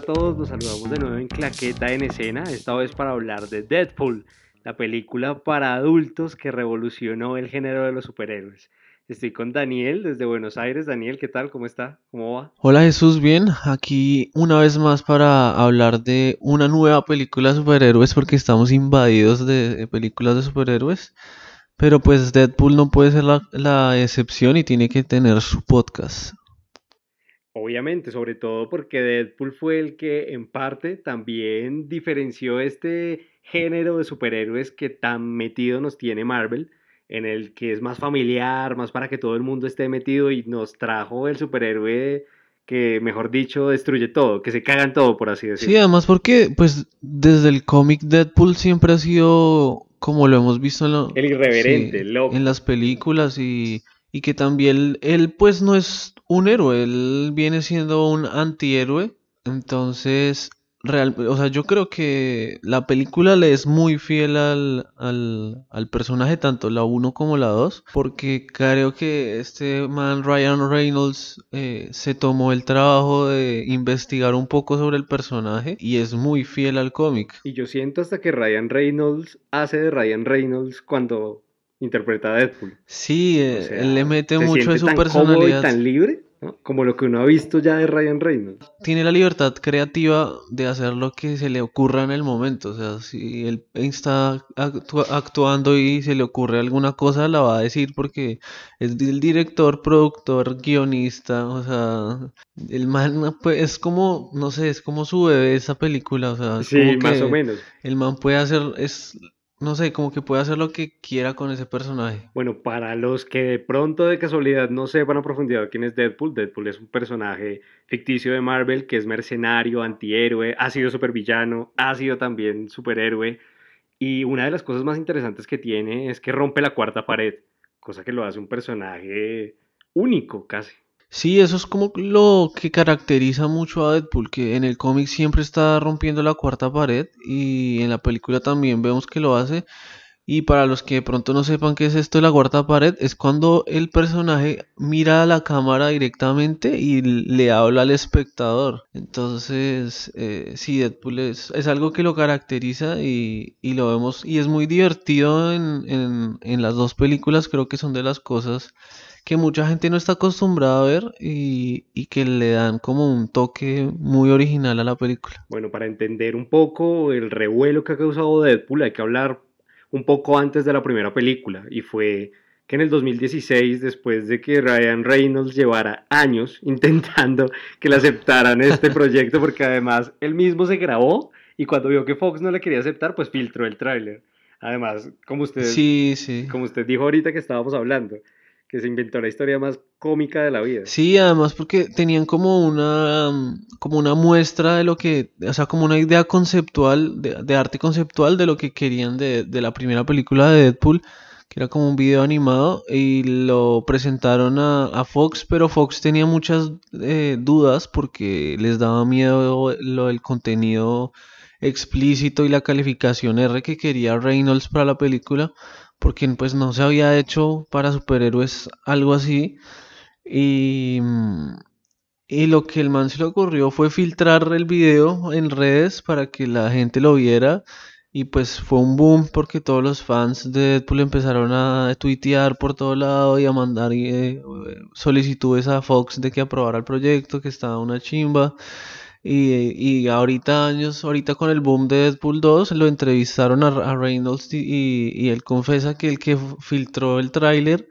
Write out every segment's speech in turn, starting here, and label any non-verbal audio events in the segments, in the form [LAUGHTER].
¿qué tal a todos? Nos saludamos de nuevo en Claqueta en Escena, esta vez para hablar de Deadpool, la película para adultos que revolucionó el género de los superhéroes. Estoy con Daniel desde Buenos Aires. Daniel, ¿qué tal? ¿Cómo está? ¿Cómo va? Hola Jesús, bien. Aquí una vez más para hablar de una nueva película de superhéroes porque estamos invadidos de películas de superhéroes. Pero pues Deadpool no puede ser la excepción y tiene que tener su podcast. Obviamente, sobre todo porque Deadpool fue el que en parte también diferenció este género de superhéroes que tan metido nos tiene Marvel en el que es más familiar, más para que todo el mundo esté metido y nos trajo el superhéroe que, mejor dicho, destruye todo, que se cagan todo, por así decirlo. Sí, además porque, pues, desde el cómic Deadpool siempre ha sido, como lo hemos visto en, el irreverente, loco. en las películas y, y que también él, pues, no es un héroe, él viene siendo un antihéroe. Entonces, real, o sea, yo creo que la película le es muy fiel al, al, personaje, tanto la 1 como la 2, porque creo que este man Ryan Reynolds eh, se tomó el trabajo de investigar un poco sobre el personaje y es muy fiel al cómic. Y yo siento hasta que Ryan Reynolds hace de Ryan Reynolds cuando interpreta a Deadpool. Sí, eh, él le mete mucho de su personalidad. Y tan libre como lo que uno ha visto ya de Ryan Reynolds. Tiene la libertad creativa de hacer lo que se le ocurra en el momento. O sea, si él está actuando y se le ocurre alguna cosa, la va a decir porque es el director, productor, guionista. O sea, el man pues, es como, no sé, es como su bebé esa película. O sea, sí, más o menos. El man puede hacer, es no sé, como que puede hacer lo que quiera con ese personaje. Bueno, para los que de pronto de casualidad no sepan a profundidad quién es Deadpool, Deadpool es un personaje ficticio de Marvel que es mercenario, antihéroe, ha sido supervillano, ha sido también superhéroe. Y una de las cosas más interesantes que tiene es que rompe la cuarta pared, cosa que lo hace un personaje único casi. Sí, eso es como lo que caracteriza mucho a Deadpool, que en el cómic siempre está rompiendo la cuarta pared y en la película también vemos que lo hace. Y para los que de pronto no sepan qué es esto de la cuarta pared, es cuando el personaje mira a la cámara directamente y le habla al espectador. Entonces, eh, sí, Deadpool es, es, algo que lo caracteriza y, lo vemos. Y es muy divertido en las dos películas, creo que son de las cosas que mucha gente no está acostumbrada a ver y, que le dan como un toque muy original a la película. Bueno, para entender un poco el revuelo que ha causado Deadpool hay que hablar un poco antes de la primera película y fue que en el 2016, después de que Ryan Reynolds llevara años [LAUGHS] intentando que le aceptaran este [LAUGHS] proyecto, porque además él mismo se grabó y cuando vio que Fox no le quería aceptar, pues filtró el tráiler. Además, como usted, sí, sí. como usted dijo ahorita que estábamos hablando, que se inventó la historia más cómica de la vida. Sí, además porque tenían como una como una muestra de lo que, o sea, como una idea conceptual, de, arte conceptual de lo que querían de, la primera película de Deadpool, que era como un video animado, y lo presentaron a, Fox, pero Fox tenía muchas eh, dudas porque les daba miedo lo del contenido explícito y la calificación R que quería Reynolds para la película porque pues no se había hecho para superhéroes algo así. Y, mm, y lo que el man se le ocurrió fue filtrar el video en redes para que la gente lo viera. Y pues fue un boom porque todos los fans de Deadpool empezaron a tuitear por todo lado y a mandar eh, solicitudes a Fox de que aprobara el proyecto, que estaba una chimba. Y, ahorita años, ahorita con el boom de Deadpool 2, lo entrevistaron a, Reynolds y, él confesa que el que filtró el tráiler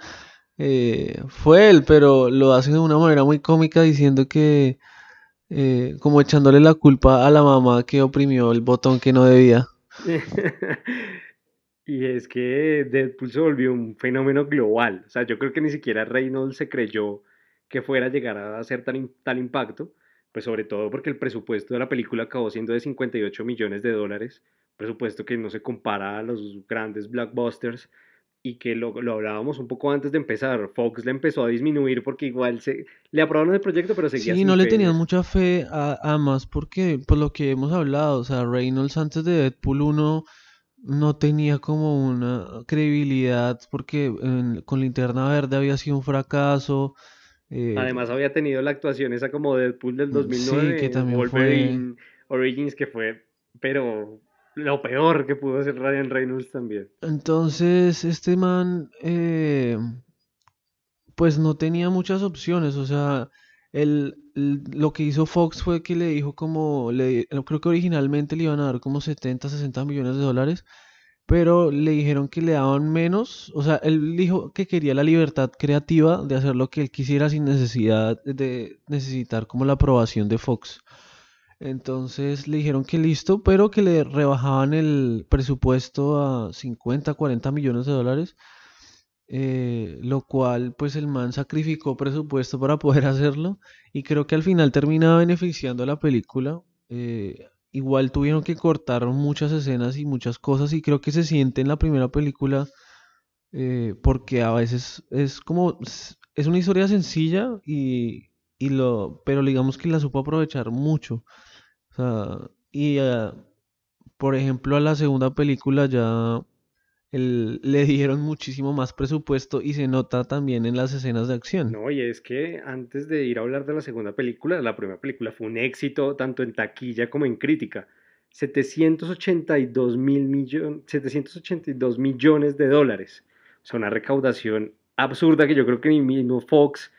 eh, fue él, pero lo hace de una manera muy cómica diciendo que eh, como echándole la culpa a la mamá que oprimió el botón que no debía. [LAUGHS] y es que Deadpool se volvió un fenómeno global. O sea, yo creo que ni siquiera Reynolds se creyó que fuera a llegar a hacer tal, tal impacto. Pues sobre todo porque el presupuesto de la película acabó siendo de 58 millones de dólares, presupuesto que no se compara a los grandes blockbusters y que lo, lo, hablábamos un poco antes de empezar. Fox le empezó a disminuir porque igual se, le aprobaron el proyecto, pero seguía Sí, no le tenían mucha fe a, más porque, por lo que hemos hablado, o sea, Reynolds antes de Deadpool 1 no tenía como una credibilidad porque con Linterna Verde había sido un fracaso Eh, Además había tenido la actuación esa como Deadpool del mm, 2009, sí, que también Wolverine Origins, que fue, pero lo peor que pudo hacer Ryan Reynolds también. Entonces, este man, eh, pues no tenía muchas opciones, o sea, él, l- lo que hizo Fox fue que le dijo como, le, creo que originalmente le iban a dar como 70, 60 millones de dólares, pero le dijeron que le daban menos, o sea, él dijo que quería la libertad creativa de hacer lo que él quisiera sin necesidad de necesitar como la aprobación de Fox. Entonces le dijeron que listo, pero que le rebajaban el presupuesto a 50, 40 millones de dólares, eh, lo cual pues el man sacrificó presupuesto para poder [LAUGHS] hacerlo y creo que al final termina beneficiando a la película. Eh, igual tuvieron que cortar muchas escenas y muchas cosas y creo que se siente en la primera película eh, porque a veces es como, es una historia sencilla y, y lo, pero digamos que la supo aprovechar mucho. O sea, y eh, por ejemplo a la segunda película ya le dieron muchísimo más presupuesto y se nota también en las escenas de acción. No, y es que antes de ir a hablar de la segunda película, la primera película fue un éxito tanto en taquilla como en crítica. 782 mil millones, 782 millones de dólares. O una recaudación absurda que yo creo que ni mismo Fox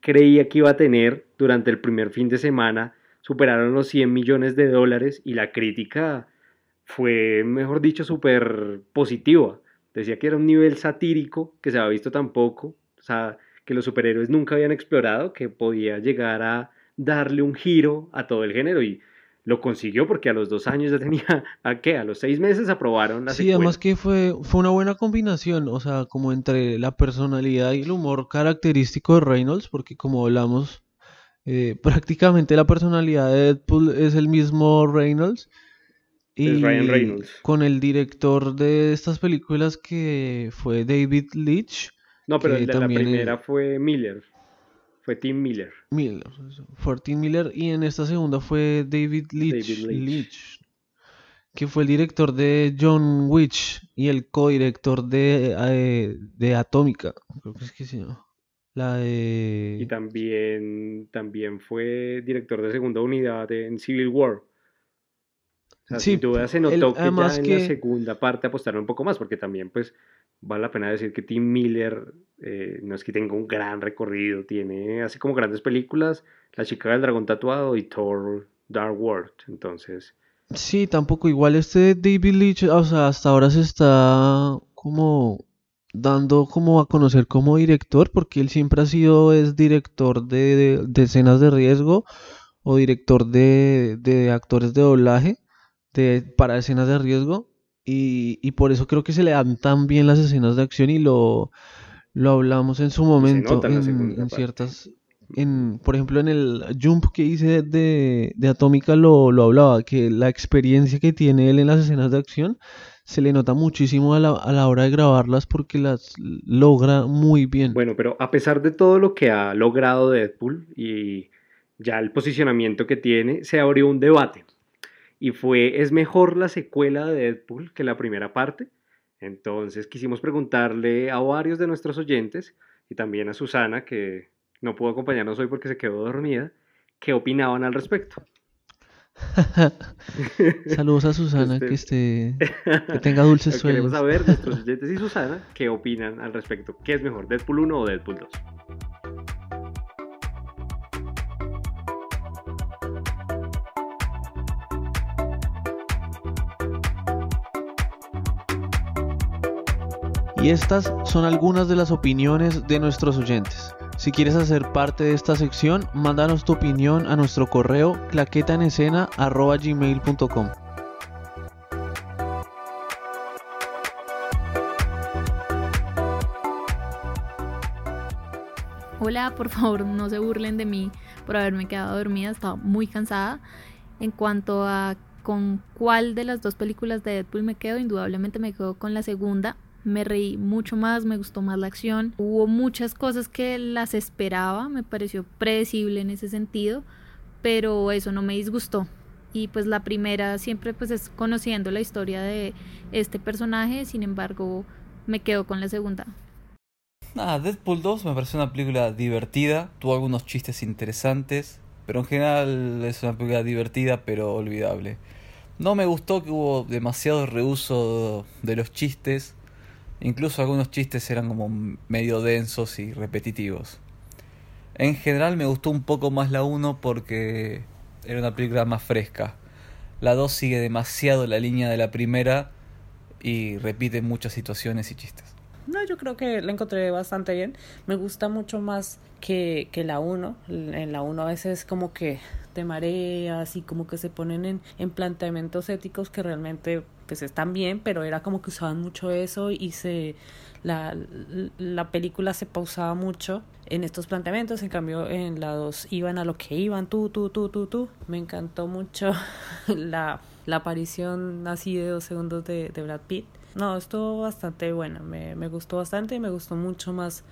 creía que iba a tener durante el primer fin de semana. Superaron los 100 millones de dólares y la crítica fue, mejor dicho, súper positiva. Decía que era un nivel satírico que se había visto tan poco. O sea, que los superhéroes nunca habían explorado, que podía llegar a darle un giro a todo el género y lo consiguió porque a los dos años ya [LAUGHS] tenía, ¿a qué? A los seis meses aprobaron la Sí, además que fue, fue una buena combinación, o sea, como entre la personalidad y el humor característico de Reynolds, porque como hablamos, eh, [LAUGHS] prácticamente la personalidad de Deadpool es el mismo Reynolds, Ryan y Reynolds. con el director de estas películas que fue David Leitch, No, pero el de la primera fue Miller, fue Tim Miller, Miller, fue Tim Miller, y en esta segunda fue David David Leitch, que fue el director de John Witch y el codirector de, eh, de Atómica, creo que es que se llama. La Y también, también fue director de segunda unidad en Civil War. O sea, sin Sí, duda se el, notó que ya en la segunda parte apostaron un poco más, porque también pues vale la pena decir que Tim Miller eh, no es que tenga un gran recorrido, tiene así como grandes películas, La chica del dragón tatuado y Thor Dark World. Entonces, Sí, tampoco igual este David Leitch, o sea, hasta ahora se está como dando como a conocer como director, porque él siempre ha sido es director de, de- de escenas de riesgo o director de, de actores de doblaje de, para escenas de riesgo, y, y por eso creo que se le dan tan bien las escenas de acción y lo, lo hablamos en su momento en en, ciertas, en, por ejemplo, en el jump que hice de, de Atómica lo, lo hablaba, que la experiencia que tiene él en las escenas de acción se le nota muchísimo a la, a la hora de grabarlas porque las logra muy bien. Bueno, pero a pesar de todo lo que ha logrado Deadpool y ya el posicionamiento que tiene, se abrió un debate. Y fue, ¿es mejor la secuela de Deadpool que la primera parte? Entonces quisimos preguntarle a varios de nuestros oyentes y también a Susana, que no pudo acompañarnos hoy porque se quedó dormida, qué opinaban al respecto. [LAUGHS] Saludos a Susana, que Este, esté, [LAUGHS] que tenga dulces queremos sueños. saber, nuestros [LAUGHS] oyentes y Susana, qué opinan al respecto. ¿Qué es mejor, Deadpool 1 o Deadpool 2? Estas son algunas de las opiniones de nuestros oyentes. Si quieres hacer parte de esta sección, mándanos tu opinión a nuestro correo claquetaenescena@gmail.com. Hola, por favor, no se burlen de mí por haberme quedado dormida, estaba muy cansada. En cuanto a con cuál de las dos películas de Deadpool me quedo, indudablemente me quedo con la segunda. Me reí mucho más, me gustó más la acción. Hubo muchas cosas que las esperaba, me pareció predecible en ese sentido, pero eso no me disgustó. Y pues la primera siempre pues es conociendo la historia de este personaje, sin embargo me quedo con la segunda. Nada, Deadpool 2 me pareció una película divertida, tuvo algunos chistes interesantes, pero en general es una película divertida pero olvidable. No me gustó que hubo demasiado reuso de los chistes, incluso algunos chistes eran como medio densos y repetitivos. En general me gustó un poco más la 1 porque era una película más fresca. La 2 sigue demasiado la línea de la primera y repite muchas situaciones y chistes. No, yo creo que la encontré bastante bien. Me gusta mucho más que, que la 1. En la 1 a veces como que te mareas y como que se ponen en, en planteamientos éticos que realmente pues están bien, pero era como que usaban mucho eso y se la, la película se pausaba mucho en estos planteamientos, en cambio en la 2 iban a lo que iban, tú, tú, tú, tú, tú. Me encantó mucho [LAUGHS] la, la aparición así de dos segundos de, de Brad Pitt. No, estuvo bastante buena, me, me gustó bastante y me gustó mucho más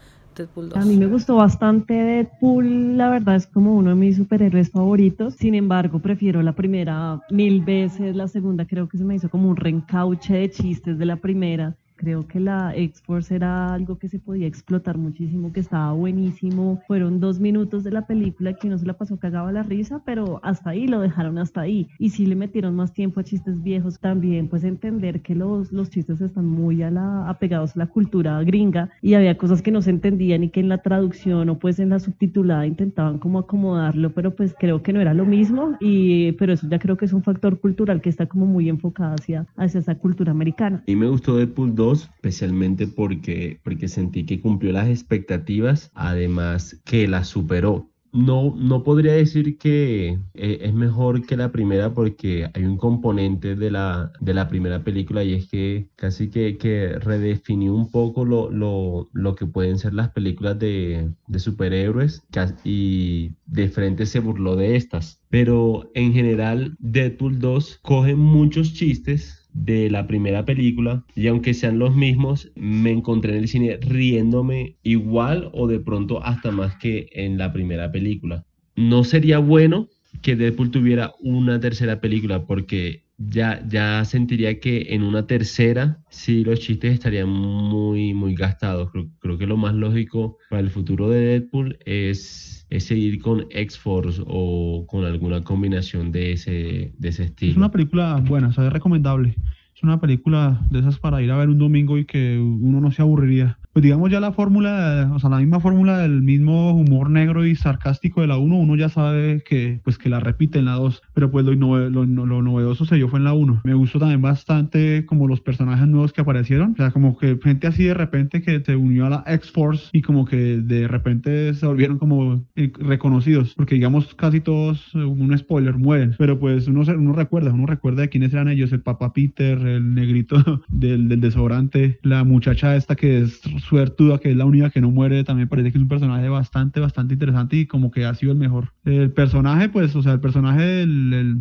Deadpool 2. A mí me gustó bastante Deadpool, la verdad es como uno de mis superhéroes favoritos. Sin embargo, prefiero la primera mil veces, la segunda creo que se me hizo como un reencauche de chistes de la primera. Creo que la X-Force era algo que se podía explotar muchísimo, que estaba buenísimo. Fueron dos minutos de la película que no se la pasó cagaba la risa, pero hasta ahí lo dejaron hasta ahí. Y sí le metieron más tiempo a chistes viejos también, pues entender que los, los chistes están muy a la, apegados a la cultura gringa y había cosas que no se entendían y que en la traducción o pues en la subtitulada intentaban como acomodarlo, pero pues creo que no era lo mismo. Y, pero eso ya creo que es un factor cultural que está como muy enfocado hacia, hacia esa cultura americana. Y me gustó Deadpool 2 especialmente porque, porque sentí que cumplió las expectativas, además que las superó. No, no podría decir que eh, es mejor que la primera porque hay un componente de la, de la primera película y es que casi que, que redefinió un poco lo, lo, lo, que pueden ser las películas de, de superhéroes y de frente se burló de estas. Pero en general Deadpool 2 coge muchos chistes de la primera película y aunque sean los mismos, me encontré en el cine riéndome igual o de pronto hasta más que en la primera película. No sería bueno que Deadpool tuviera una tercera película porque ya, ya sentiría que en una tercera sí los chistes estarían muy, muy gastados. Creo, creo que lo más lógico para el futuro de Deadpool es, es seguir con X-Force o con alguna combinación de ese, de ese estilo. Es una película buena, o sea, es recomendable. Es una película de esas para ir a ver un domingo y que uno no se aburriría. Pues digamos ya la fórmula, o sea, la misma fórmula del mismo humor negro y sarcástico de la 1, uno ya sabe que pues que la repite en la 2, pero pues lo, lo, lo, novedoso se dio fue en la 1. Me gustó también bastante como los personajes nuevos que aparecieron, o sea, como que gente así de repente que se unió a la X-Force y como que de repente se volvieron como eh, reconocidos, porque digamos casi todos, un spoiler, mueren, pero pues uno, uno recuerda, uno recuerda de quiénes eran ellos, el papá Peter, el negrito [LAUGHS] del, del desodorante, la muchacha esta que es suertuda, que es la única que no muere, también parece que es un personaje bastante, bastante interesante y como que ha sido el mejor. El personaje, pues, o sea, el personaje del, el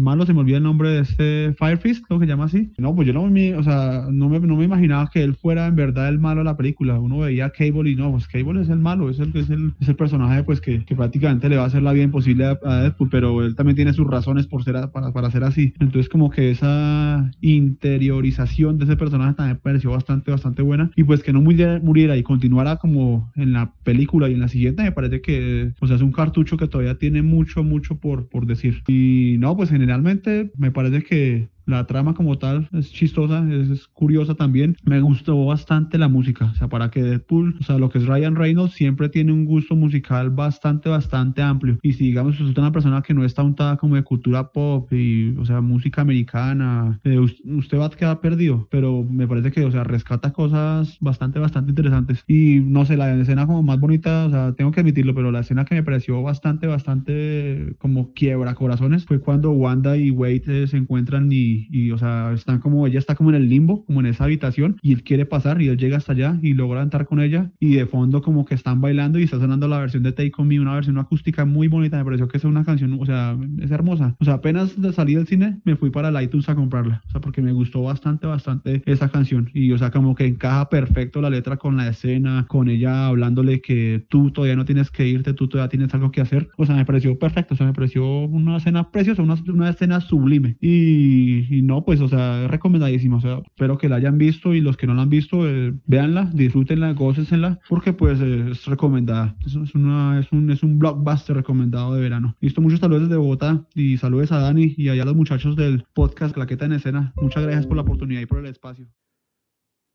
malo, se me olvida el nombre de este Firefist, lo que se llama así. No, pues yo no me, o sea, no me, no me imaginaba que él fuera en verdad el malo de la película. Uno veía Cable y no, pues Cable es el malo, es el, es el, es el personaje pues que, que, prácticamente le va a hacer la vida imposible a, a, Deadpool, pero él también tiene sus razones por ser para, para ser así. Entonces como que esa interiorización de ese personaje también pareció bastante, bastante buena. Y pues que no muriera, muriera y continuara como en la película y en la siguiente, me parece que, o sea, es un cartucho que todavía tiene mucho, mucho por, por decir. Y no, pues generalmente me parece que la trama como tal es chistosa, es, curiosa también. Me gustó bastante la música, o sea, para que Deadpool, o sea, lo que es Ryan Reynolds siempre tiene un gusto musical bastante, bastante amplio. Y si digamos es una persona que no está untada como de cultura pop y, o sea, música americana, eh, usted va a quedar perdido, pero me parece que, o sea, rescata cosas bastante, bastante interesantes. Y no sé, la escena como más bonita, o sea, tengo que admitirlo, pero la escena que me pareció bastante, bastante como quiebra corazones fue cuando Wanda y Wade eh, se encuentran y y, o sea, están como, ella está como en el limbo, como en esa habitación, y él quiere pasar y él llega hasta allá y logra entrar con ella, y de fondo como que están bailando y está sonando la versión de Take On Me, una versión acústica muy bonita, me pareció que es una canción, o sea, es hermosa. O sea, apenas salí del cine, me fui para el iTunes a comprarla, o sea, porque me gustó bastante, bastante esa canción, y o sea, como que encaja perfecto la letra con la escena, con ella hablándole que tú todavía no tienes que irte, tú todavía tienes algo que hacer, o sea, me pareció perfecto, o sea, me pareció una escena preciosa, una, una escena sublime, y y, no, pues, o sea, es recomendadísima. O sea, espero que la hayan visto y los que no la han visto, eh, véanla, disfrútenla, gócensela, porque pues es recomendada. Es, es, una, es, un, es un blockbuster recomendado de verano. Listo, muchos saludos desde Bogotá y saludos a Dani y allá a los muchachos del podcast Claqueta en Escena. Muchas gracias por la oportunidad y por el espacio.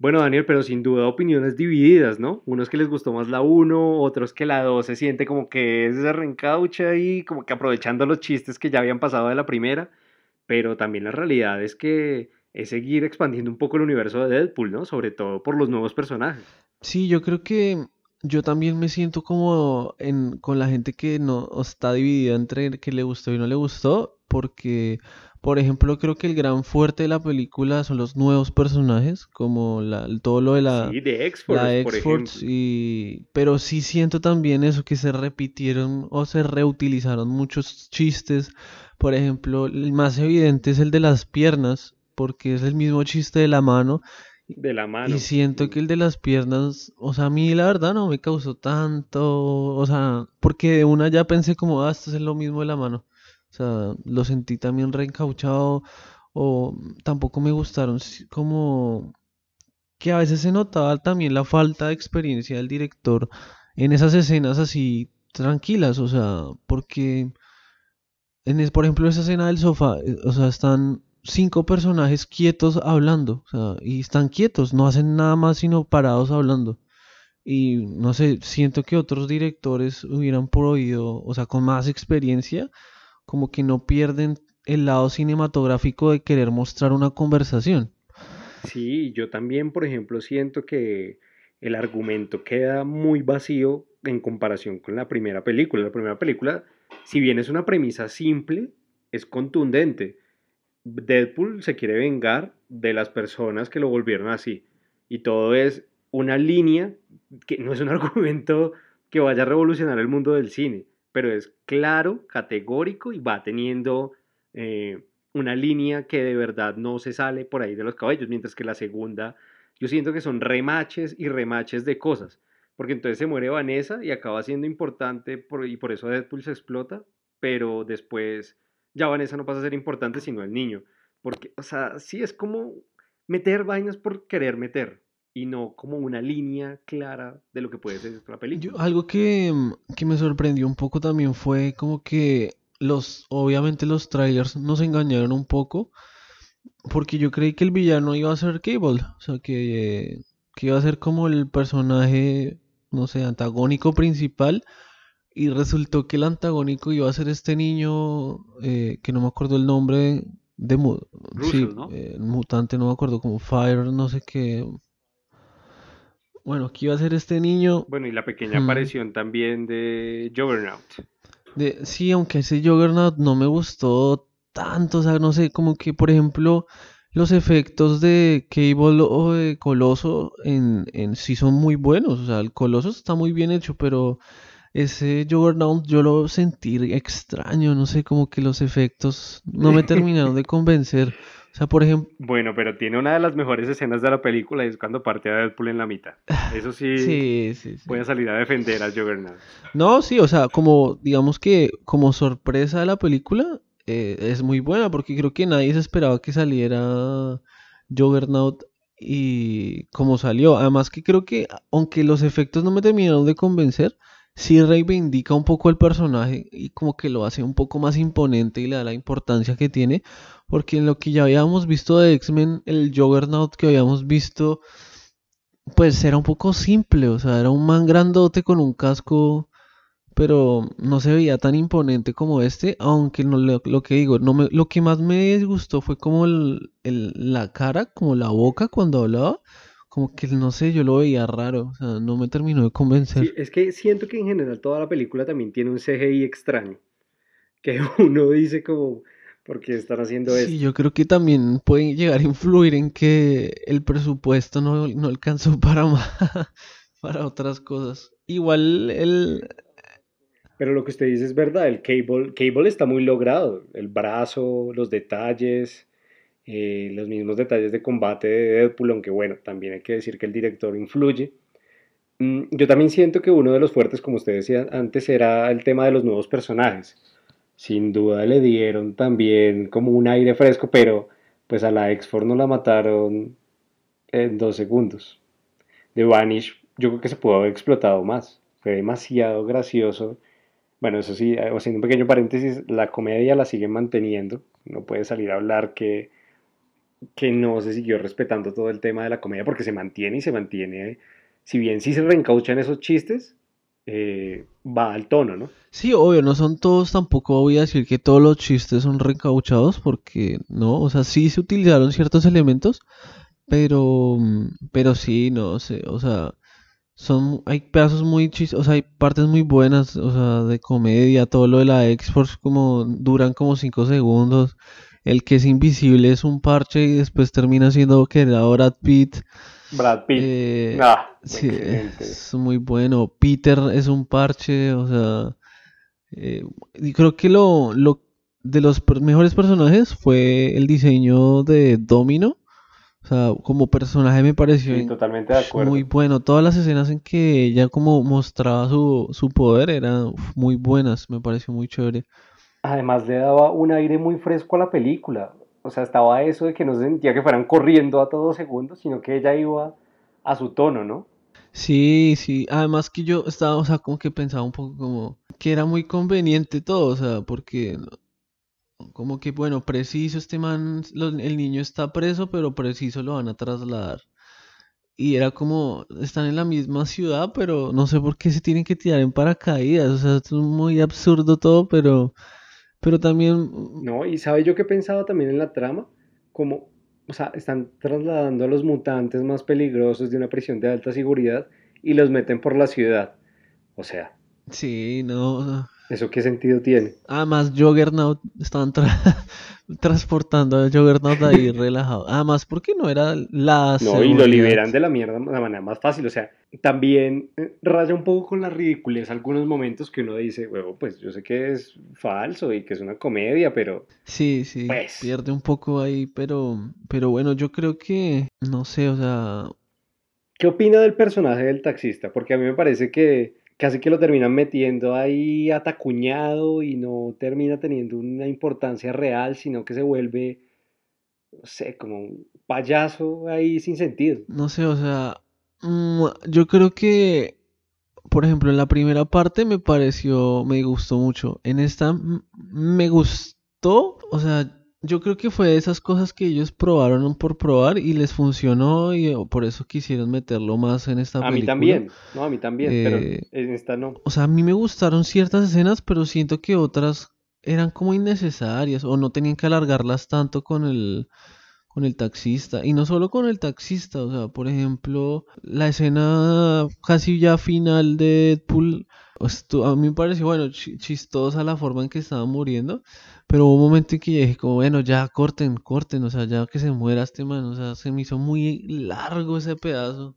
Bueno, Daniel, pero sin duda opiniones divididas, ¿no? Unos que les gustó más la 1, otros que la 2 se siente como que es reencaucha y como que aprovechando los chistes que ya habían pasado de la primera, pero también la realidad es que es seguir expandiendo un poco el universo de Deadpool, ¿no? Sobre todo por los nuevos personajes. Sí, yo creo que yo también me siento como en, con la gente que no está dividida entre que le gustó y no le gustó, porque por ejemplo, creo que el gran fuerte de la película son los nuevos personajes, como la, todo lo de la, sí, de X-Force, y pero sí siento también eso que se repitieron o se reutilizaron muchos chistes. Por ejemplo, el más evidente es el de las piernas, porque es el mismo chiste de la mano. De la mano. Y siento que el de las piernas, o sea, a mí la verdad no me causó tanto, o sea, porque de una ya pensé como, ah, esto es lo mismo de la mano. O sea, lo sentí también reencauchado o tampoco me gustaron como que a veces se notaba también la falta de experiencia del director en esas escenas así tranquilas, o sea, porque en por ejemplo esa escena del sofá, eh, o sea, están cinco personajes quietos hablando, o sea, y están quietos, no hacen nada más sino parados hablando. Y no sé, siento que otros directores hubieran podido, o sea, con más experiencia, como que no pierden el lado cinematográfico de querer mostrar una conversación. Sí, yo también, por ejemplo, siento que el argumento queda muy vacío en comparación con la primera película. La primera película, si bien es una premisa simple, es contundente. Deadpool se quiere vengar de las personas que lo volvieron así. Y todo es una línea que no es un [LAUGHS] argumento que vaya a revolucionar el mundo del cine pero es claro, categórico y va teniendo eh, una línea que de verdad no se sale por ahí de los cabellos, mientras que la segunda yo siento que son remaches y remaches de cosas, porque entonces se muere Vanessa y acaba siendo importante y por eso Deadpool se explota, pero después ya Vanessa no pasa a ser importante sino el niño, porque, o sea, sí es como meter vainas por querer meter y no como una línea clara de lo que puede ser la película. algo que, mm, que, me sorprendió un poco también fue como que los, obviamente los trailers nos engañaron un poco, porque yo creí que el villano iba a ser Cable, o sea, que, que iba a ser como el personaje, no sé, antagónico principal, y resultó que el antagónico iba a ser este niño, eh, que no me acuerdo el nombre, de sí, eh, mutante, no me acuerdo, como Fire, no sé qué, bueno, ¿qué iba a ser este niño? Bueno, y la pequeña aparición también de Juggernaut. De, sí, aunque ese Juggernaut no me gustó tanto, o sea, no sé, como que, por ejemplo, los efectos de Cable o de Coloso en, en sí son muy buenos, o sea, el Coloso está muy bien hecho, pero ese Juggernaut yo lo sentí extraño, no sé, como que los efectos no me terminaron de [LAUGHS] convencer. O sea, por ejemplo... Bueno, pero tiene una de las mejores escenas de la película y es cuando parte a Deadpool en la mitad. Eso sí, [SIGHS] sí, sí, voy a salir a defender a Juggernaut. No, sí, o sea, como digamos que como sorpresa de la película eh, es muy buena porque creo que nadie se esperaba que saliera Juggernaut y como salió. Además que creo que aunque los efectos no me terminaron de convencer, sí reivindica un poco el personaje y como que lo hace un poco más imponente y le da la importancia que tiene, porque en lo que ya habíamos visto de X-Men, el Juggernaut que habíamos visto, pues era un poco simple, o sea, era un man grandote con un casco, pero no se veía tan imponente como este, aunque no, lo, que digo, no me, lo que más me disgustó fue como el, la cara, como la boca cuando hablaba como que no sé, yo lo veía raro, o sea, no me terminó de convencer. Sí, es que siento que en general toda la película también tiene un CGI extraño, que [LAUGHS] uno dice como, ¿por qué están haciendo eso? Sí, yo creo que también puede llegar a influir en que el presupuesto no, no alcanzó [LAUGHS] para más, para otras cosas. Igual el... Pero lo que usted dice es verdad, el cable, cable está muy logrado, el brazo, los detalles, eh, los mismos detalles de combate de Deadpool, aunque bueno, también hay que decir que el director influye. Mm, yo también siento que uno de los fuertes, como usted decía antes, era el tema de los nuevos personajes. Sin duda le dieron también como un aire fresco, pero pues a la X-Force no la mataron en dos segundos. The Vanish yo creo que se pudo haber explotado más. Fue demasiado gracioso. Bueno, eso sí, haciendo un pequeño paréntesis, la comedia la siguen manteniendo. No puede salir a hablar que, que no se siguió respetando todo el tema de la comedia porque se mantiene y se mantiene. Si bien sí se reencauchan esos chistes, eh, va al tono, ¿no? Sí, obvio, no son todos, tampoco voy a decir que todos los chistes son reencauchados porque no, o sea, sí se utilizaron ciertos elementos, pero, pero sí, no sé, o sea, son, hay pedazos muy chis, o sea, hay partes muy buenas, o sea, de comedia, todo lo de la X-Force como duran como 5 segundos. El que es invisible es un parche y después termina siendo que era Brad Pitt. Brad Pitt. Eh, Ah, sí, excelente. es muy bueno. Peter es un parche, o sea, eh, y creo que lo, lo de los mejores personajes fue el diseño de Domino. O sea, como personaje me pareció Sí, in- totalmente de acuerdo. muy bueno. Todas las escenas en que ella como mostraba su, su poder eran muy buenas. Me pareció muy chévere. Además le daba un aire muy fresco a la película. O sea, estaba eso de que no se sentía que fueran corriendo a todos segundos, sino que ella iba a su tono, ¿no? Sí, sí. Además que yo estaba, o sea, como que pensaba un poco como que era muy conveniente todo, o sea, porque como que, bueno, preciso, este man, lo- el niño está preso, pero preciso lo van a trasladar. Y era como, están en la misma ciudad, pero no sé por qué se tienen que tirar en paracaídas, o sea, es muy absurdo todo, pero, pero también, No, y sabe yo que pensaba también en la trama, como, o sea, están trasladando a los mutantes más peligrosos de una prisión de alta seguridad y los meten por la ciudad. O sea, sí, no, o sea, ¿eso qué sentido tiene? Además, Juggernaut estaban tra- [LAUGHS] transportando a Juggernaut ahí [LAUGHS] relajado. Además, porque no era la No, y lo liberan de la mierda de la manera más fácil. O sea, también eh, raya un poco con la ridiculez algunos momentos que uno dice, huevo, pues yo sé que es falso y que es una comedia, pero Sí, sí, Pues. pierde un poco ahí, pero, pero bueno, yo creo que, no sé, o sea, ¿qué opina del personaje del taxista? Porque a mí me parece que casi que lo terminan metiendo ahí atacuñado y no termina teniendo una importancia real, sino que se vuelve, no sé, como un payaso ahí sin sentido. no sé, o sea, mm, yo creo que, por ejemplo, en la primera parte me pareció, me gustó mucho. En esta me gustó, o sea, yo creo que fue de esas cosas que ellos probaron por probar y les funcionó y eh, por eso quisieron meterlo más en esta A mí película. también, no, a mí también, pero Eh, en esta no. O sea, a mí me gustaron ciertas escenas, pero siento que otras eran como innecesarias o no tenían que alargarlas tanto con el con el taxista y no solo con el taxista, o sea, por ejemplo, la escena casi ya final de Deadpool a mí me pareció bueno, chi- chistosa la forma en que estaba muriendo, pero hubo un momento en que dije como, bueno, ya corten, corten, o sea, ya que se muera este man, o sea, se me hizo muy largo ese pedazo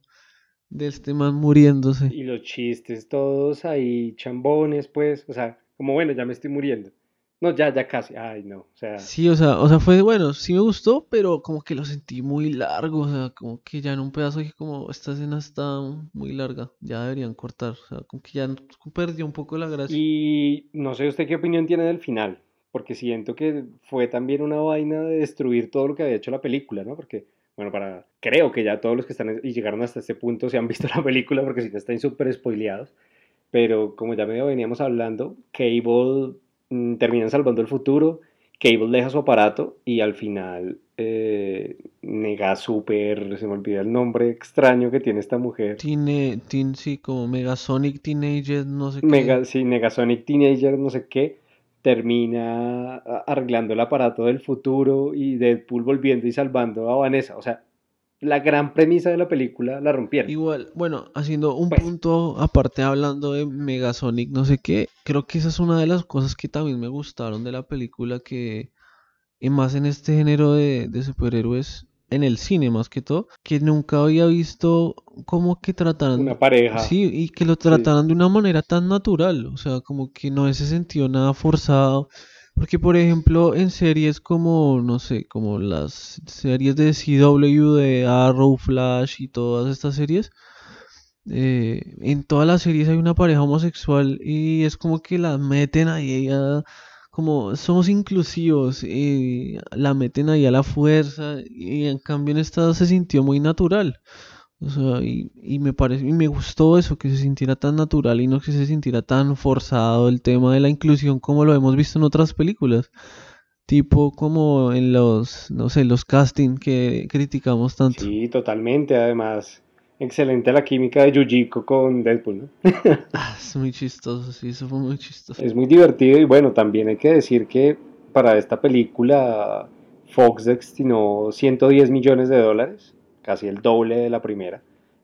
de este man muriéndose. Y los chistes todos ahí chambones, pues, o sea, como bueno, ya me estoy muriendo. No, ya, ya casi, ay, no, o sea, Sí, o sea, o sea, fue bueno, sí me gustó, pero como que lo sentí muy largo, o sea, como que ya en un pedazo dije como esta escena está muy larga, ya deberían cortar, o sea, como que ya perdió un poco la gracia. y no sé usted qué opinión tiene del final, porque siento que fue también una vaina de destruir todo lo que había hecho la película, ¿no? Porque, bueno, para, creo que ya todos los que están y llegaron hasta este punto se han visto [LAUGHS] la película, porque si no están súper spoileados, pero como ya medio veníamos hablando, Cable terminan salvando el futuro, Cable deja su aparato y al final eh, Nega Super, se me olvida el nombre extraño que tiene esta mujer. Tiene, teen, sí, como Megasonic Teenager, no sé qué. Mega, sí, Negasonic Teenager, no sé qué, termina arreglando el aparato del futuro y Deadpool volviendo y salvando a Vanessa. O sea, la gran premisa de la película la rompieron. Igual, bueno, haciendo un Pues. punto aparte hablando de Megasonic, no sé qué, creo que esa es una de las cosas que también me gustaron de la película, que y más en este género de, de superhéroes, en el cine más que todo, que nunca había visto como que trataran, Una pareja. sí, y que lo trataran de una manera tan natural, o sea, como que no se sentido nada forzado. Porque, por ejemplo, en series como, no sé, como las series de CW, de Arrow, Flash y todas estas series, eh, en todas las series hay una pareja homosexual y es como que la meten ahí a- como somos inclusivos y la meten ahí a la fuerza y en cambio en esta se sintió muy natural. O sea, y, y me parece, y me gustó eso, que se sintiera tan natural y no que se sintiera tan forzado el tema de la inclusión como lo hemos visto en otras películas. Tipo como en los, no sé, los casting que criticamos tanto. Sí, totalmente. Además, excelente la química de Yujiko con Deadpool, ¿no? [LAUGHS] Ah, es muy chistoso, sí, eso fue muy chistoso. Es muy divertido y bueno, también hay que decir que para esta película Fox destinó 110 millones de dólares, casi el doble de la primera,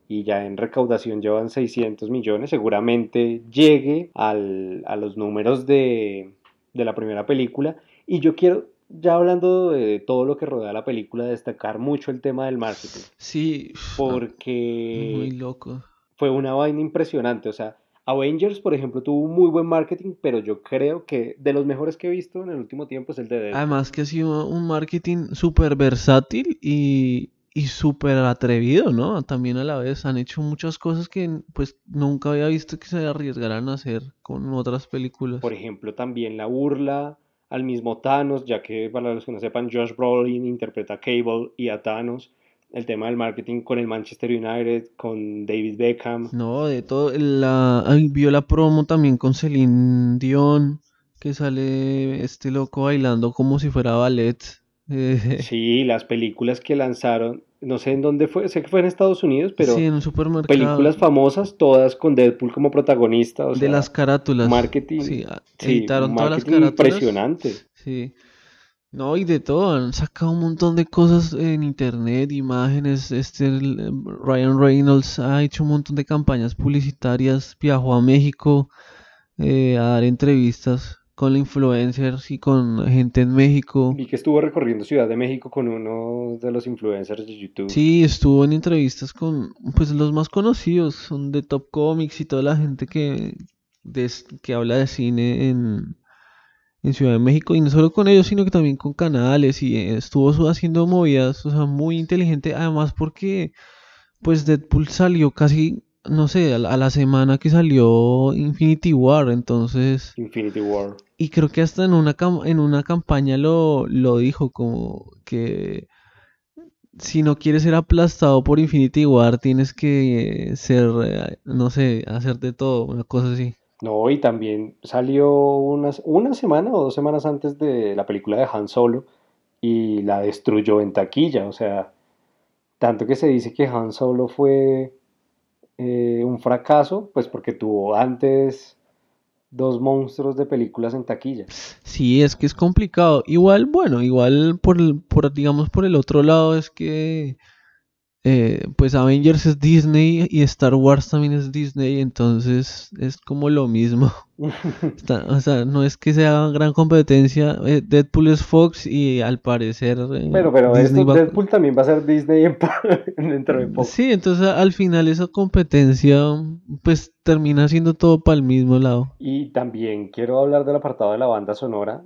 y ya en recaudación llevan 600 millones, seguramente llegue al- a los números de, de la primera película. Y yo quiero, ya hablando de todo lo que rodea la película, destacar mucho el tema del marketing, Sí, porque muy loco. fue una vaina impresionante. O sea, Avengers, por ejemplo, tuvo un muy buen marketing, pero yo creo que de los mejores que he visto en el último tiempo es el de Deadpool. Además que ha sido un marketing súper versátil y, y súper atrevido, ¿no? También a la vez han hecho muchas cosas que pues nunca había visto que se arriesgaran a hacer con otras películas. Por ejemplo, también la burla al mismo Thanos, ya que para los que no sepan, Josh Brolin interpreta a Cable y a Thanos. El tema del marketing con el Manchester United, con David Beckham. No, de todo, la, vio la promo también con Celine Dion, que sale este loco bailando como si fuera ballet. [LAUGHS] Sí, las películas que lanzaron, no sé en dónde fue, sé que fue en Estados Unidos, pero sí, en un supermercado. películas famosas, todas con Deadpool como protagonista. O de las carátulas. marketing, Sí, editaron todas las carátulas. impresionante. Sí. No, y de todo, han sacado un montón de cosas en internet, imágenes, este eh, Ryan Reynolds ha hecho un montón de campañas publicitarias, viajó a México eh, a dar entrevistas con influencers y con gente en México. Vi que estuvo recorriendo Ciudad de México con uno de los influencers de YouTube. Sí, estuvo en entrevistas con pues los más conocidos, son de Top Comics y toda la gente que, des- que habla de cine en, en Ciudad de México y no solo con ellos, sino que también con canales y estuvo haciendo movidas, o sea, muy inteligente, además porque pues Deadpool salió casi, no sé, a la, a la semana que salió Infinity War, entonces, Infinity War. y creo que hasta en una cam- en una campaña lo, lo dijo como que si no quieres ser aplastado por Infinity War, tienes que ser, eh, no sé, hacer de todo, una cosa así. No, y también salió unas, una semana o dos semanas antes de la película de Han Solo y la destruyó en taquilla. O sea, tanto que se dice que Han Solo fue eh, un fracaso, pues porque tuvo antes dos monstruos de películas en taquilla. Sí, es que es complicado. Igual, bueno, igual por, por digamos por el otro lado es que eh, pues Avengers es Disney y Star Wars también es Disney, entonces es como lo mismo. [LAUGHS] Está- o sea, no es que sea gran competencia. eh, Deadpool es Fox y al parecer eh, Pero, pero Disney esto, va- Deadpool también va a ser Disney [LAUGHS] dentro de poco. Sí, entonces al final esa competencia pues termina siendo todo para el mismo lado. Y también quiero hablar del apartado de la banda sonora.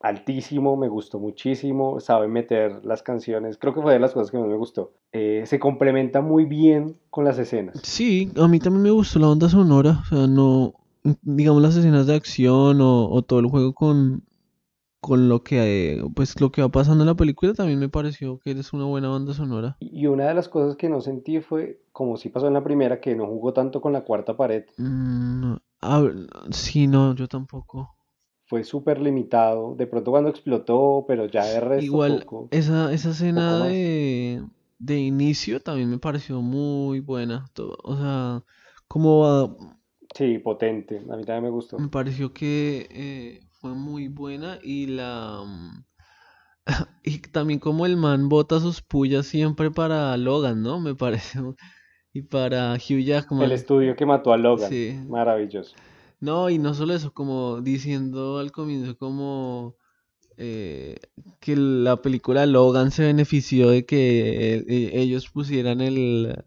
Altísimo, me gustó muchísimo. Sabe meter las canciones. Creo que fue de las cosas que más me gustó. Eh, se complementa muy bien con las escenas. Sí, a mí también me gustó la banda sonora, o sea, no, digamos las escenas de acción o, o todo el juego con, con lo que, pues lo que va pasando en la película también me pareció que es una buena banda sonora. Y una de las cosas que no sentí fue, como sí pasó en la primera, que no jugó tanto con la cuarta pared. Mm, sí, no, yo tampoco. Fue súper limitado. De pronto cuando explotó, pero ya de resto Igual, poco. esa, esa escena de, de inicio también me pareció muy buena, to- o sea, como Sí, potente. A mí también me gustó. Me pareció que eh, fue muy buena y la mm, [LAUGHS] y también como el man bota sus pullas siempre para Logan, ¿no? Me [LAUGHS] parece. Y para Hugh Jackman. El estudio que mató a Logan. Sí. Maravilloso. No, y no solo eso, como diciendo al comienzo como eh, que la película Logan se benefició de que eh, ellos pusieran el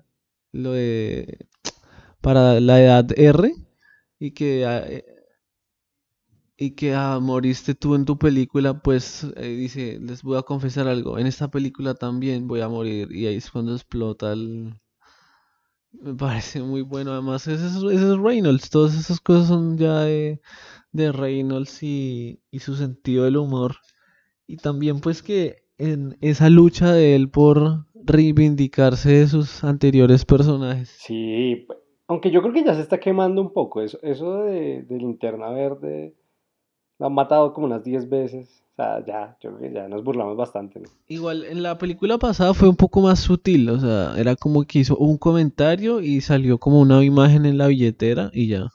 lo de para la edad R y que ah, eh, y que ah, moriste tú en tu película, pues eh, dice, les voy a confesar algo, en esta película también voy a morir y ahí es cuando explota el me parece muy bueno, además ese es, ese es Reynolds, todas esas cosas son ya de, de Reynolds y, y su sentido del humor. Y también pues que en esa lucha de él por reivindicarse de sus anteriores personajes. Sí, aunque yo creo que ya se está quemando un poco. Eso, eso de, de Linterna Verde lo han matado como unas 10 veces. Sea, ya, yo creo que ya nos burlamos bastante, ¿no? Igual en la película pasada fue un poco más sutil, o sea, era como que hizo un comentario y salió como una imagen en la billetera y ya.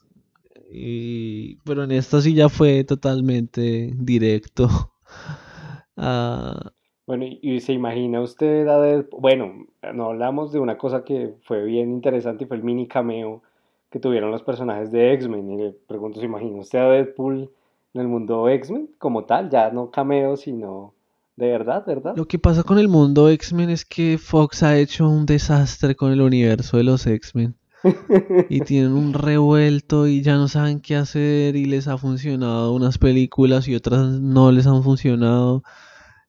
Y, pero en esta sí ya fue totalmente directo. [LAUGHS] a- Bueno, y, y se imagina usted a Deadpool. Bueno, no hablamos de una cosa que fue bien interesante y fue el mini cameo que tuvieron los personajes de X-Men. Y le pregunto, ¿se imagina usted a Deadpool en el mundo X-Men como tal? Ya no cameo, sino de verdad, ¿verdad? Lo que pasa con el mundo X-Men es que Fox ha hecho un desastre con el universo de los X-Men. Y [LAUGHS] tienen un revuelto y ya no saben qué hacer y les ha funcionado unas películas y otras no les han funcionado.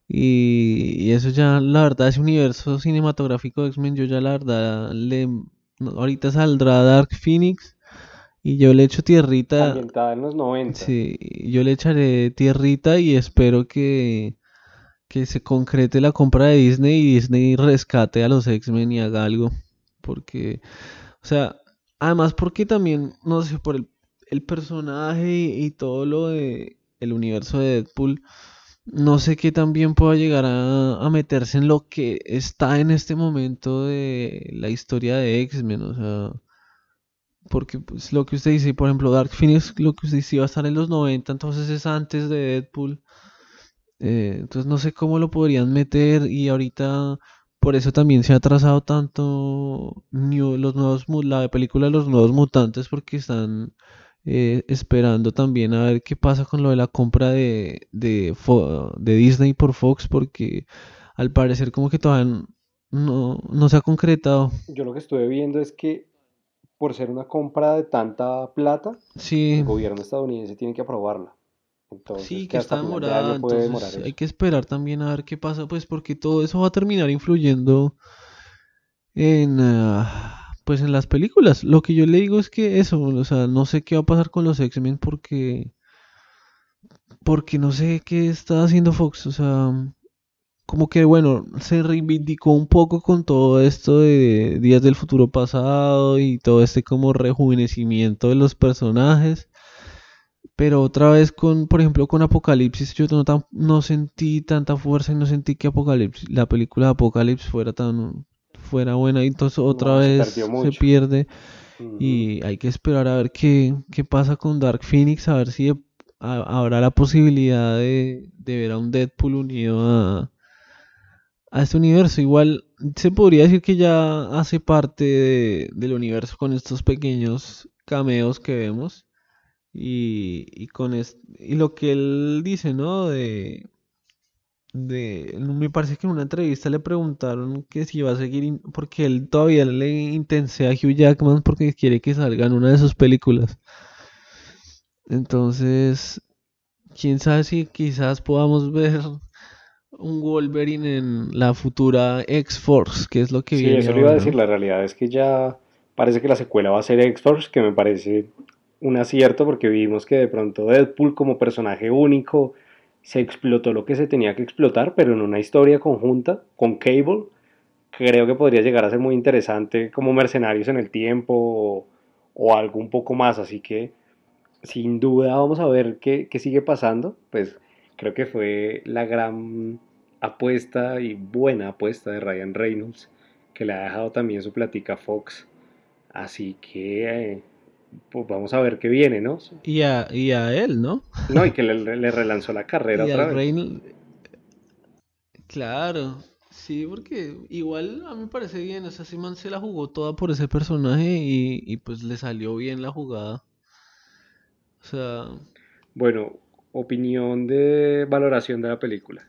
Y, y eso ya, la verdad, ese universo cinematográfico de X-Men, yo ya la verdad, le, ahorita saldrá Dark Phoenix y yo le echo tierrita. Ambientada en los 90. Sí, yo le echaré tierrita y espero que, que se concrete la compra de Disney y Disney rescate a los X-Men y haga algo. Porque, o sea, además porque también, no sé, por el, el personaje y, y todo lo de el universo de Deadpool, no sé qué también pueda llegar a, a meterse en lo que está en este momento de la historia de X-Men, o sea, porque pues lo que usted dice, por ejemplo, Dark Phoenix, lo que usted dice iba a estar en los 90, entonces es antes de Deadpool. Eh, entonces no sé cómo lo podrían meter y ahorita por eso también se ha atrasado tanto los nuevos, la película de los nuevos mutantes porque están eh, esperando también a ver qué pasa con lo de la compra de, de Disney por Fox porque al parecer como que todavía no, no se ha concretado. Yo lo que estuve viendo es que por ser una compra de tanta plata, Sí. el gobierno estadounidense tiene que aprobarla. Entonces, Sí, que que está demorada, demorar hay que esperar también a ver qué pasa, pues porque todo eso va a terminar influyendo en, ah, pues en las películas. Lo que yo le digo es que eso, o sea, no sé qué va a pasar con los X-Men porque, porque no sé qué está haciendo Fox, o sea, como que bueno, se reivindicó un poco con todo esto de Días del Futuro Pasado y todo este como rejuvenecimiento de los personajes. Pero otra vez con, por ejemplo, con Apocalipsis, yo no, tan- no sentí tanta fuerza y no sentí que Apocalipsis, la película de Apocalipsis fuera tan, fuera buena. Y entonces otra No, vez se pierde. Y hay que esperar a ver qué, qué pasa con Dark Phoenix, a ver si habrá la posibilidad de, de ver a un Deadpool unido a, a este universo. Igual se podría decir que ya hace parte de- del universo con estos pequeños cameos que vemos. Y, y con y lo que él dice, ¿no? De, de, me parece que en una entrevista le preguntaron que si iba a seguir, porque él todavía le intensea a Hugh Jackman porque quiere que salga en una de sus películas. Entonces, quién sabe si quizás podamos ver un Wolverine en la futura X-Force, que es lo que Sí, viene eso le iba a ahora, decir. La realidad es que ya parece que la secuela va a ser X-Force, que me parece un acierto porque vimos que de pronto Deadpool como personaje único se explotó lo que se tenía que explotar, pero en una historia conjunta con Cable, creo que podría llegar a ser muy interesante como mercenarios en el tiempo o, o algo un poco más. Así que sin duda vamos a ver qué, qué sigue pasando. Pues creo que fue la gran apuesta y buena apuesta de Ryan Reynolds, que le ha dejado también su platica a Fox. Así que eh, pues vamos a ver qué viene, ¿no? Y a, y a él, ¿no? No, y que le, le relanzó la carrera [LAUGHS] Y otra vez. Reynolds- Claro, sí, porque igual a mí me parece bien, o sea, ese man se la jugó toda por ese personaje y, y pues le salió bien la jugada. O sea, Bueno, opinión de valoración de la película.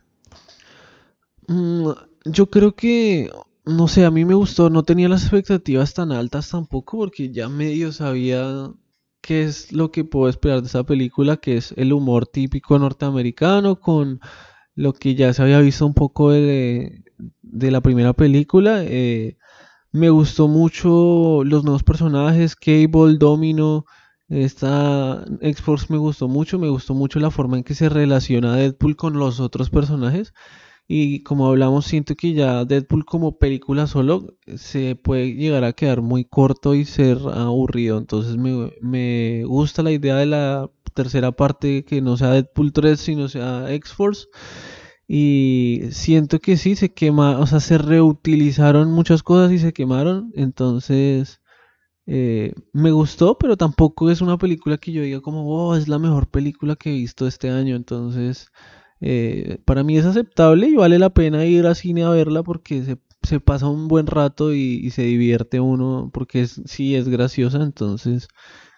mm, yo creo que, no sé, a mí me gustó, no tenía las expectativas tan altas tampoco porque ya medio sabía qué es lo que puedo esperar de esa película, que es el humor típico norteamericano con lo que ya se había visto un poco de, de la primera película. eh, me gustó mucho los nuevos personajes, Cable, Domino, Esta X-Force me gustó mucho, me gustó mucho la forma en que se relaciona Deadpool con los otros personajes. Y como hablamos, siento que ya Deadpool como película solo se puede llegar a quedar muy corto y ser aburrido. Entonces me, me gusta la idea de la tercera parte que no sea Deadpool 3, sino sea X-Force. Y siento que sí, se quema, o sea, se reutilizaron muchas cosas y se quemaron. Entonces, eh, me gustó, pero tampoco es una película que yo diga como, oh, es la mejor película que he visto este año. Entonces, eh, para mí es aceptable y vale la pena ir al cine a verla porque se, se pasa un buen rato y, se divierte uno porque es, sí es graciosa. Entonces,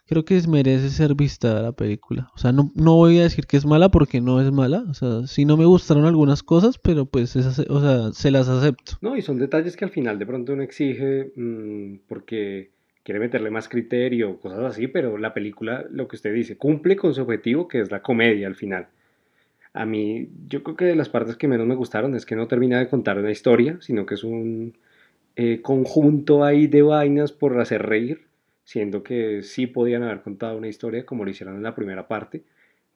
creo que merece ser vista la película. O sea, no, no voy a decir que es mala porque no es mala. O sea, sí no me gustaron algunas cosas, pero pues esas, o sea, se las acepto. No, y son detalles que al final de pronto uno exige mm, porque quiere meterle más criterio, cosas así, pero la película, lo que usted dice, cumple con su objetivo, que es la comedia al final. A mí, yo creo que de las partes que menos me gustaron es que no termina de contar una historia, sino que es un eh, conjunto ahí de vainas por hacer reír, siendo que sí podían haber contado una historia como lo hicieron en la primera parte,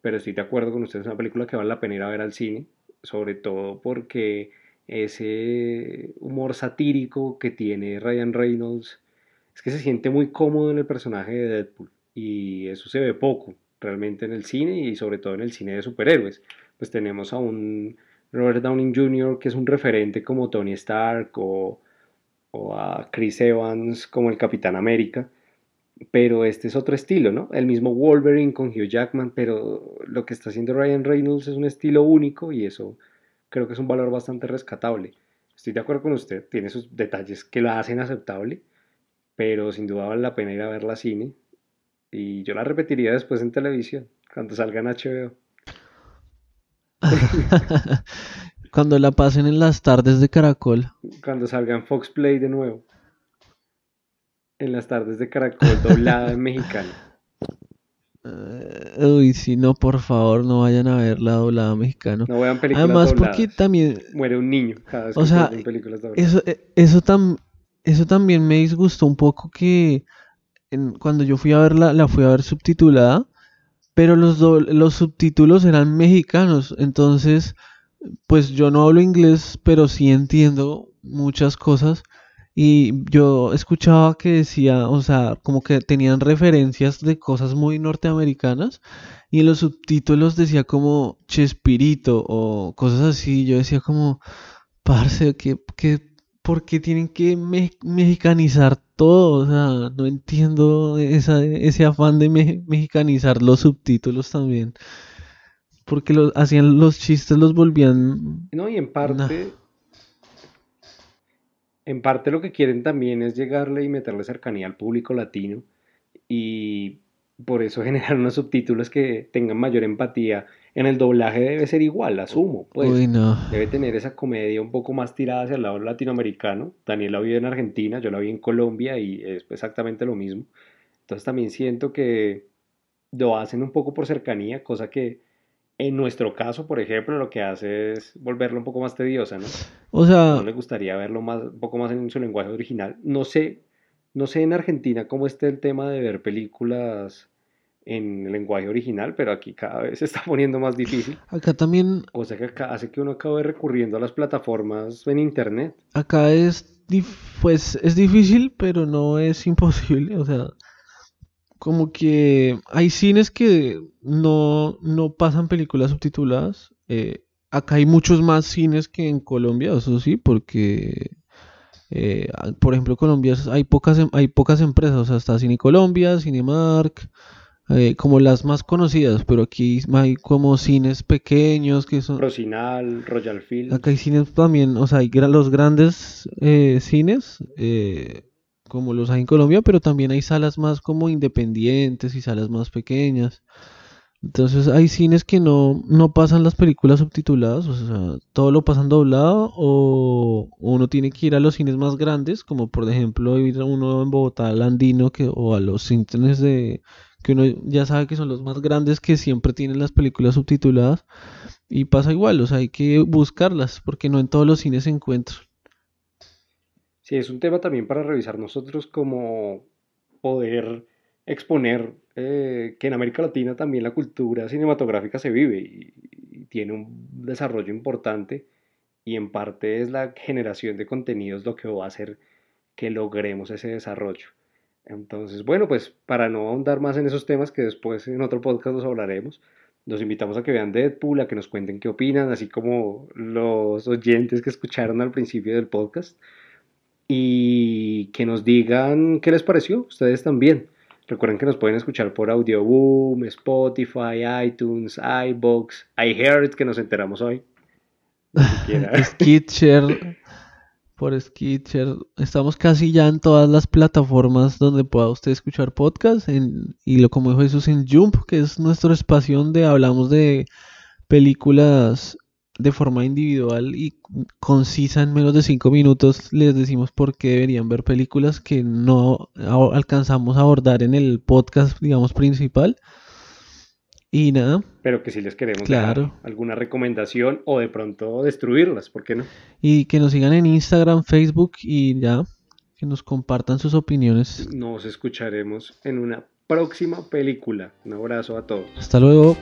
pero estoy de acuerdo con ustedes, es una película que vale la pena ir a ver al cine, sobre todo porque ese humor satírico que tiene Ryan Reynolds es que se siente muy cómodo en el personaje de Deadpool y eso se ve poco realmente en el cine y sobre todo en el cine de superhéroes. Pues tenemos a un Robert Downey Jr. que es un referente como Tony Stark o, o a Chris Evans como el Capitán América, pero este es otro estilo, ¿no? El mismo Wolverine con Hugh Jackman, pero lo que está haciendo Ryan Reynolds es un estilo único y eso creo que es un valor bastante rescatable. Estoy de acuerdo con usted, tiene sus detalles que la hacen aceptable, pero sin duda vale la pena ir a verla a cine y yo la repetiría después en televisión, cuando salga en HBO. [LAUGHS] Cuando la pasen en las tardes de Caracol. Cuando salga en Fox Play de nuevo. En las tardes de Caracol, doblada en mexicano. [LAUGHS] Uy, si no, por favor, no vayan a ver la doblada mexicano. No vean películas Además, dobladas. porque también, Muere un niño cada vez o que sea, películas dobladas. eso, eh, eso, tam- eso también me disgustó un poco que cuando yo fui a verla, la fui a ver subtitulada, pero los, los subtítulos eran mexicanos, entonces, pues yo no hablo inglés, pero sí entiendo muchas cosas. Y yo escuchaba que decía, o sea, como que tenían referencias de cosas muy norteamericanas y en los subtítulos decía como Chespirito o cosas así. Yo decía como, parce, que, que, ¿por qué tienen que me- mexicanizar todo? O sea, no entiendo esa, ese afán de me- mexicanizar los subtítulos también. Porque hacían los chistes, los volvían... No, y en parte, en parte lo que quieren también es llegarle y meterle cercanía al público latino y por eso [LAUGHS] generar unos subtítulos que tengan mayor empatía. En el doblaje debe ser igual, asumo, pues. Uy, no. Debe tener esa comedia un poco más tirada hacia el lado latinoamericano. Daniel la vive en Argentina, yo la vi en Colombia y es exactamente lo mismo. Entonces también siento que lo hacen un poco por cercanía, cosa que en nuestro caso, por ejemplo, lo que hace es volverlo un poco más tediosa, ¿no? O sea, uno le gustaría verlo más, un poco más en su lenguaje original. No sé, no sé en Argentina cómo esté el tema de ver películas en el lenguaje original, pero aquí cada vez se está [LAUGHS] poniendo más difícil. acá también O sea que acá hace que uno acabe recurriendo a las plataformas en internet. Acá es, pues, es difícil, pero no es [LAUGHS] imposible. O sea, como que hay cines que no, no pasan películas subtituladas. eh, acá hay muchos más cines que en Colombia, eso sí, porque, eh, por ejemplo, Colombia hay pocas, hay pocas empresas. O sea, está Cine Colombia, Cinemark, eh, como las más conocidas, pero aquí hay como cines pequeños que son... Procinal, Royal Film. Acá hay cines también, o sea, hay los grandes eh, cines, eh, como los hay en Colombia, pero también hay salas más como independientes y salas más pequeñas. Entonces hay cines que no, no pasan las películas subtituladas, o sea, todo lo pasan doblado o uno tiene que ir a los cines más grandes, como por ejemplo ir a uno en Bogotá al Andino que, o a los cines de que uno ya sabe que son los más grandes que siempre tienen las películas subtituladas y pasa igual, o sea, hay que buscarlas porque no en todos los cines se encuentran. Sí, es un tema también para revisar nosotros como poder exponer eh, que en América Latina también la cultura cinematográfica se vive y, y tiene un desarrollo importante y en parte es la generación de contenidos lo que va a hacer que logremos ese desarrollo. Entonces, bueno, pues para no ahondar más en esos temas que después en otro podcast los hablaremos, los invitamos a que vean Deadpool, a que nos cuenten qué opinan, así como los oyentes que escucharon al principio del podcast, y que nos digan qué les pareció, ustedes también. Recuerden que nos pueden escuchar por Audioboom, Spotify, iTunes, iBox, iHeart, que nos enteramos hoy. [LAUGHS] Skitcher, por Skitcher. Estamos casi ya en todas las plataformas donde pueda usted escuchar podcast. y lo como dijo Jesús en Jump, que es nuestro espacio donde hablamos de películas de forma individual y concisa en menos de 5 minutos. Les decimos por qué deberían ver películas que no alcanzamos a abordar en el podcast, digamos, principal. Y nada. Pero que si les queremos dar alguna recomendación o de pronto destruirlas, ¿por qué no? Y que nos sigan en Instagram, Facebook y ya, que nos compartan sus opiniones. Nos escucharemos en una próxima película. Un abrazo a todos. Hasta luego.